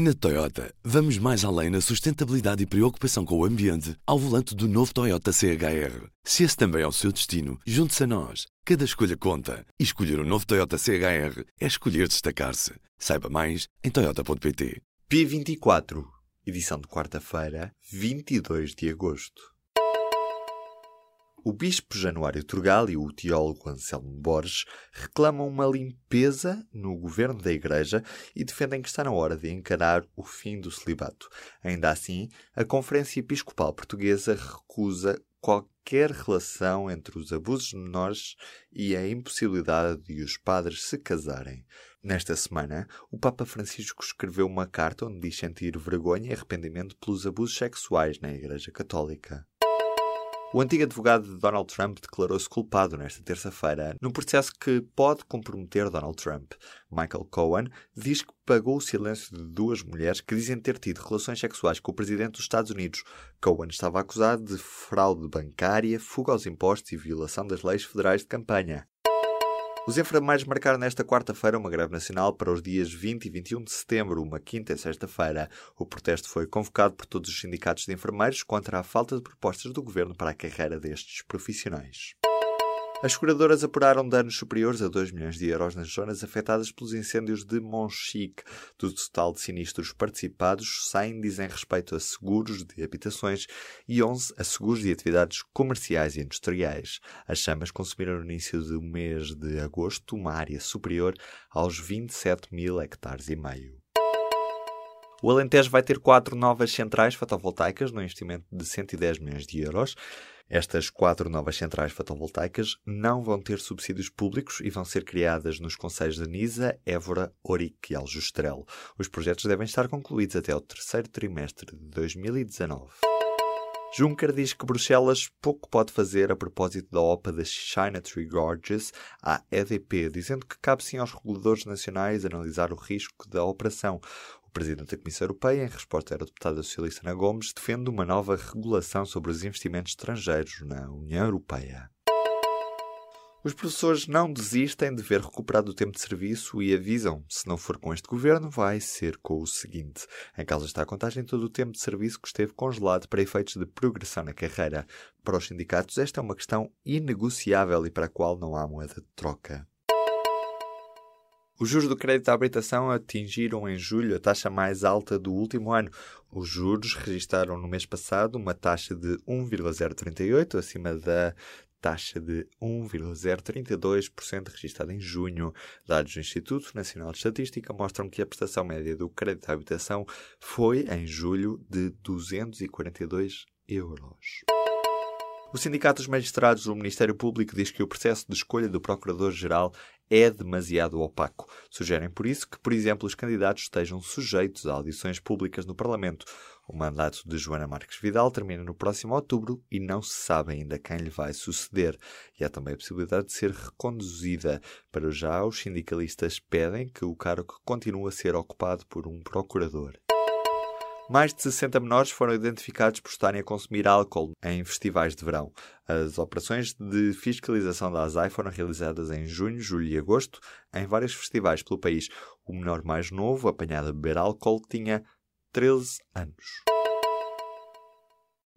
Na Toyota, vamos mais além na sustentabilidade e preocupação com o ambiente ao volante do novo Toyota CHR. Se esse também é o seu destino, junte-se a nós. Cada escolha conta. E escolher o um novo Toyota CHR é escolher destacar-se. Saiba mais em Toyota.pt. P24, edição de quarta-feira, 22 de agosto. O bispo Januário Turgal e o teólogo Anselmo Borges reclamam uma limpeza no governo da Igreja e defendem que está na hora de encarar o fim do celibato. Ainda assim, a Conferência Episcopal Portuguesa recusa qualquer relação entre os abusos menores e a impossibilidade de os padres se casarem. Nesta semana, o Papa Francisco escreveu uma carta onde diz sentir vergonha e arrependimento pelos abusos sexuais na Igreja Católica. O antigo advogado de Donald Trump declarou-se culpado nesta terça-feira num processo que pode comprometer Donald Trump. Michael Cohen diz que pagou o silêncio de duas mulheres que dizem ter tido relações sexuais com o presidente dos Estados Unidos. Cohen estava acusado de fraude bancária, fuga aos impostos e violação das leis federais de campanha. Os enfermeiros marcaram nesta quarta-feira uma greve nacional para os dias 20 e 21 de setembro, uma quinta e sexta-feira. O protesto foi convocado por todos os sindicatos de enfermeiros contra a falta de propostas do governo para a carreira destes profissionais. As seguradoras apuraram danos superiores a 2 milhões de euros nas zonas afetadas pelos incêndios de Monchique. Do total de sinistros participados, 100 dizem respeito a seguros de habitações e 11 a seguros de atividades comerciais e industriais. As chamas consumiram no início do mês de agosto uma área superior aos 27 mil hectares e meio. O Alentejo vai ter quatro novas centrais fotovoltaicas no investimento de 110 milhões de euros. Estas quatro novas centrais fotovoltaicas não vão ter subsídios públicos e vão ser criadas nos conselhos de Nisa, Évora, Orique e Aljustrel. Os projetos devem estar concluídos até o terceiro trimestre de 2019. Juncker diz que Bruxelas pouco pode fazer a propósito da OPA das China Tree Gorges à EDP, dizendo que cabe sim aos reguladores nacionais analisar o risco da operação. Presidente da Comissão Europeia, em resposta à deputada socialista Ana Gomes, defende uma nova regulação sobre os investimentos estrangeiros na União Europeia. Os professores não desistem de ver recuperado o tempo de serviço e avisam: se não for com este governo, vai ser com o seguinte. Em causa está a contagem todo o tempo de serviço que esteve congelado para efeitos de progressão na carreira. Para os sindicatos, esta é uma questão inegociável e para a qual não há moeda de troca. Os juros do crédito à habitação atingiram em julho a taxa mais alta do último ano. Os juros registraram no mês passado uma taxa de 1,038, acima da taxa de 1,032% registrada em junho. Dados do Instituto Nacional de Estatística mostram que a prestação média do crédito à habitação foi, em julho, de 242 euros. O Sindicato dos Magistrados do Ministério Público diz que o processo de escolha do Procurador-Geral é demasiado opaco. Sugerem por isso que, por exemplo, os candidatos estejam sujeitos a audições públicas no Parlamento. O mandato de Joana Marques Vidal termina no próximo outubro e não se sabe ainda quem lhe vai suceder. E há também a possibilidade de ser reconduzida. Para já, os sindicalistas pedem que o cargo continue a ser ocupado por um procurador. Mais de 60 menores foram identificados por estarem a consumir álcool em festivais de verão. As operações de fiscalização da ASAI foram realizadas em junho, julho e agosto em vários festivais pelo país. O menor mais novo, apanhado a beber álcool, tinha 13 anos.